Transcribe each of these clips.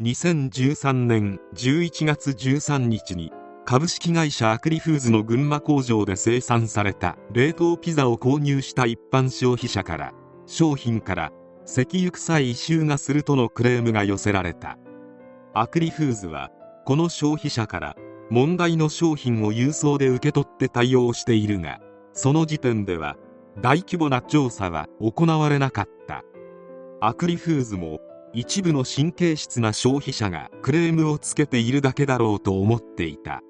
2013年11月13日に株式会社アクリフーズの群馬工場で生産された冷凍ピザを購入した一般消費者から商品から石油臭い異臭がするとのクレームが寄せられた。アクリフーズはこの消費者から問題の商品を郵送で受け取って対応しているがその時点では大規模な調査は行われなかった。アクリフーズも一部の神経質な消費者がクレームをつけているだけだろうと思っていた。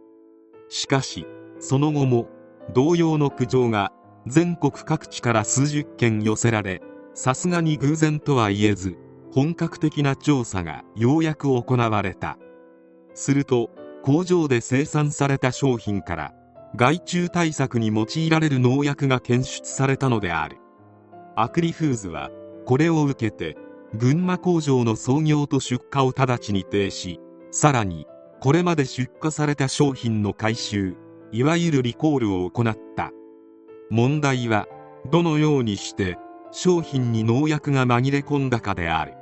しかしその後も同様の苦情が全国各地から数十件寄せられさすがに偶然とは言えず本格的な調査がようやく行われた。すると工場で生産された商品から害虫対策に用いられる農薬が検出されたのである。アクリフーズはこれを受けて群馬工場の創業と出荷を直ちに停止。さらにこれまで出荷された商品の回収いわゆるリコールを行った。問題はどのようにして商品に農薬が紛れ込んだかである。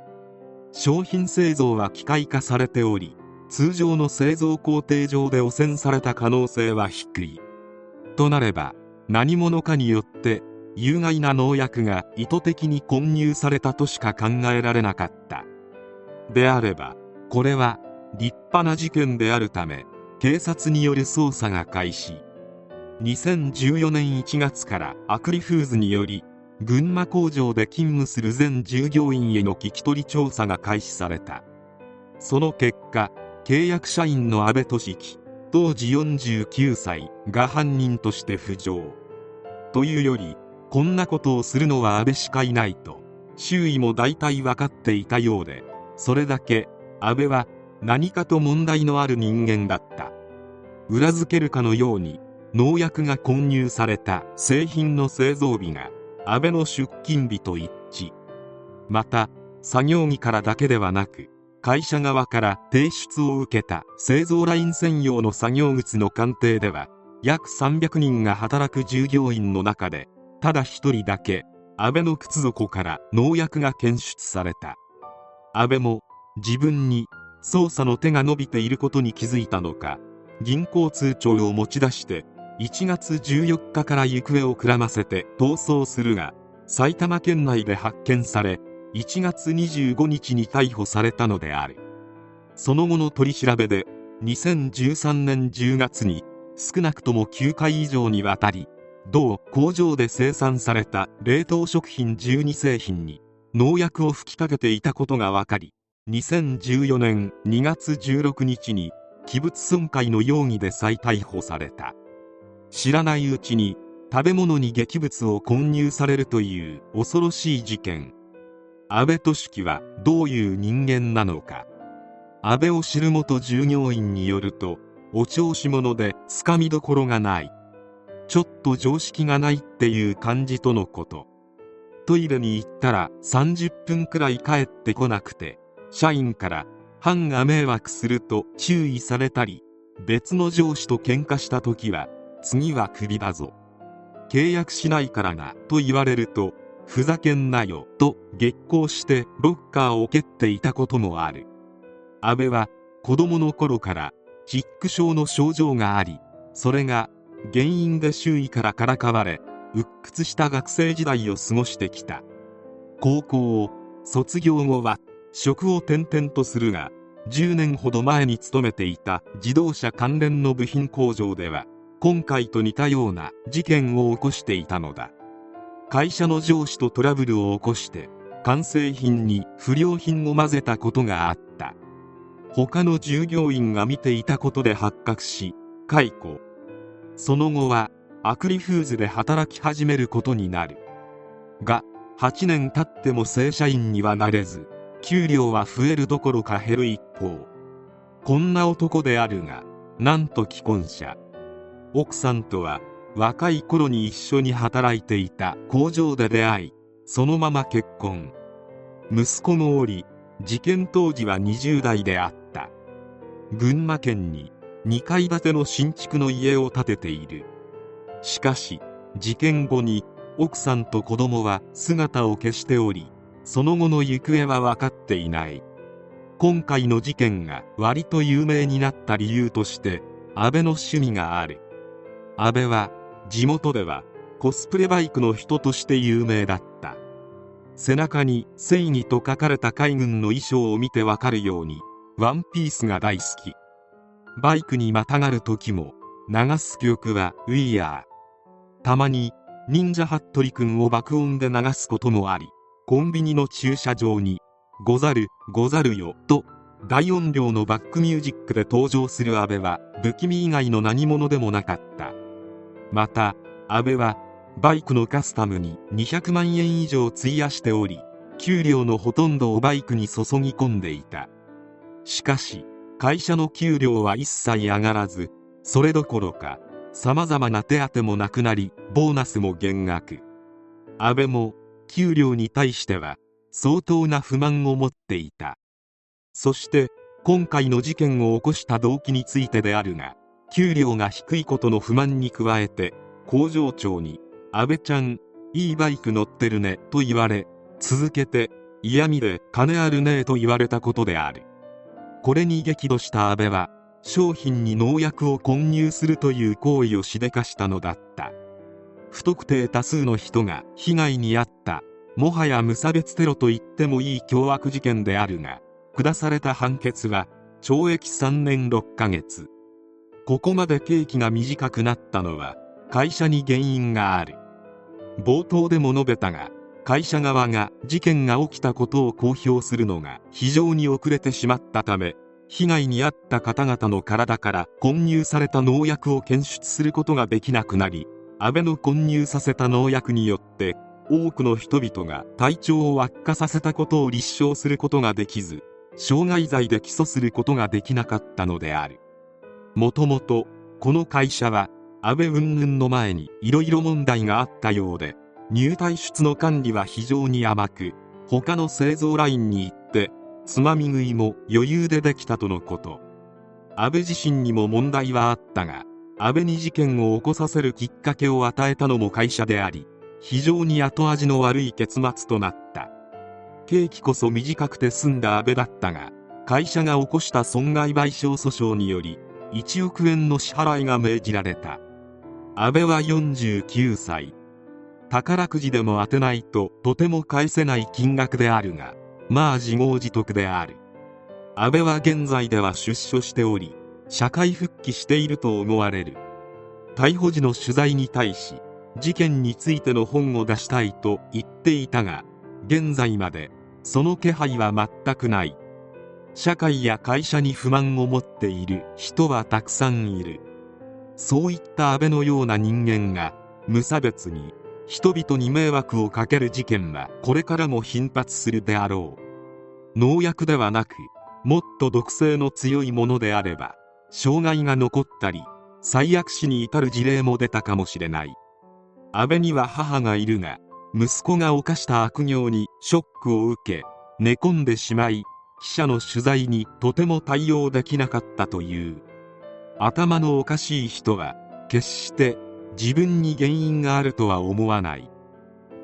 商品製造は機械化されており通常の製造工程上で汚染された可能性は低い。となれば何者かによって有害な農薬が意図的に混入されたとしか考えられなかった。であればこれは立派な事件であるため警察による捜査が開始。2014年1月からアクリフーズにより群馬工場で勤務する全従業員への聞き取り調査が開始された。その結果契約社員の安倍俊樹当時49歳が犯人として浮上。というよりこんなことをするのは安倍しかいないと周囲も大体分かっていたようでそれだけ安倍は何かと問題のある人間だった。裏付けるかのように農薬が混入された製品の製造日が安倍の出勤日と一致。また作業着からだけではなく会社側から提出を受けた製造ライン専用の作業靴の鑑定では約300人が働く従業員の中でただ一人だけ安倍の靴底から農薬が検出された。安倍も自分に捜査の手が伸びていることに気づいたのか銀行通帳を持ち出して1月14日から行方をくらませて逃走するが埼玉県内で発見され1月25日に逮捕されたのである。その後の取り調べで2013年10月に少なくとも9回以上にわたり同工場で生産された冷凍食品12製品に農薬を吹きかけていたことが分かり2014年2月16日に器物損壊の容疑で再逮捕された。知らないうちに食べ物に劇物を混入されるという恐ろしい事件。安倍俊樹はどういう人間なのか。安倍を知る元従業員によるとお調子者でつかみどころがない。ちょっと常識がないっていう感じとのこと。トイレに行ったら30分くらい帰ってこなくて社員から班が迷惑すると注意されたり別の上司と喧嘩した時は次はクビだぞ。契約しないからなと言われるとふざけんなよと激高してロッカーを蹴っていたこともある。安倍は子供の頃からチック症の症状がありそれが原因で周囲からからかわれ鬱屈した学生時代を過ごしてきた。高校を卒業後は職を転々とするが10年ほど前に勤めていた自動車関連の部品工場では今回と似たような事件を起こしていたのだ。会社の上司とトラブルを起こして完成品に不良品を混ぜたことがあった。他の従業員が見ていたことで発覚し解雇。その後はアクリフーズで働き始めることになる。が8年経っても正社員にはなれず給料は増えるどころか減る一方。こんな男であるがなんと既婚者。奥さんとは若い頃に一緒に働いていた工場で出会いそのまま結婚。息子もおり事件当時は20代であった。群馬県に2階建ての新築の家を建てている。しかし事件後に奥さんと子供は姿を消しておりその後の行方は分かっていない。今回の事件が割と有名になった理由として安倍の趣味がある。安倍は地元ではコスプレバイクの人として有名だった。背中に「正義」と書かれた海軍の衣装を見てわかるようにワンピースが大好き。バイクにまたがる時も流す曲は「ウィーアー」たまに忍者ハットリくんを爆音で流すこともありコンビニの駐車場に「ござるござるよ」と大音量のバックミュージックで登場する安倍は不気味以外の何者でもなかった。また安倍はバイクのカスタムに200万円以上費やしており給料のほとんどをバイクに注ぎ込んでいた。しかし会社の給料は一切上がらずそれどころか様々な手当もなくなりボーナスも減額。安倍も給料に対しては相当な不満を持っていた。そして今回の事件を起こした動機についてであるが給料が低いことの不満に加えて工場長に安倍ちゃんいいバイク乗ってるねと言われ続けて嫌味で金あるねと言われたことである。これに激怒した安倍は商品に農薬を混入するという行為をしでかしたのだった。不特定多数の人が被害に遭った。もはや無差別テロと言ってもいい凶悪事件であるが下された判決は懲役3年6ヶ月。ここまで刑期が短くなったのは会社に原因がある。冒頭でも述べたが会社側が事件が起きたことを公表するのが非常に遅れてしまったため被害に遭った方々の体から混入された農薬を検出することができなくなり安倍の混入させた農薬によって多くの人々が体調を悪化させたことを立証することができず傷害罪で起訴することができなかったのである。もともとこの会社は安倍云々の前にいろいろ問題があったようで入退出の管理は非常に甘く他の製造ラインに行ってつまみ食いも余裕でできたとのこと。安倍自身にも問題はあったが安倍に事件を起こさせるきっかけを与えたのも会社であり非常に後味の悪い結末となった。刑期こそ短くて済んだ安倍だったが会社が起こした損害賠償訴訟により1億円の支払いが命じられた。安倍は49歳。宝くじでも当てないととても返せない金額であるがまあ自業自得である。安倍は現在では出所しており社会復帰していると思われる。逮捕時の取材に対し事件についての本を出したいと言っていたが現在までその気配は全くない。社会や会社に不満を持っている人はたくさんいる。そういった安倍のような人間が無差別に人々に迷惑をかける事件はこれからも頻発するであろう。農薬ではなくもっと毒性の強いものであれば障害が残ったり最悪死に至る事例も出たかもしれない。安倍には母がいるが息子が犯した悪行にショックを受け寝込んでしまい記者の取材にとても対応できなかったという。頭のおかしい人は決して自分に原因があるとは思わない。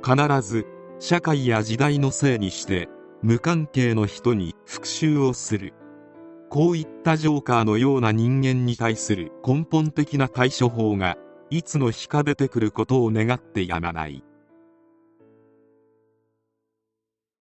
必ず社会や時代のせいにして無関係の人に復讐をする。こういったジョーカーのような人間に対する根本的な対処法がいつの日か出てくることを願ってやまない。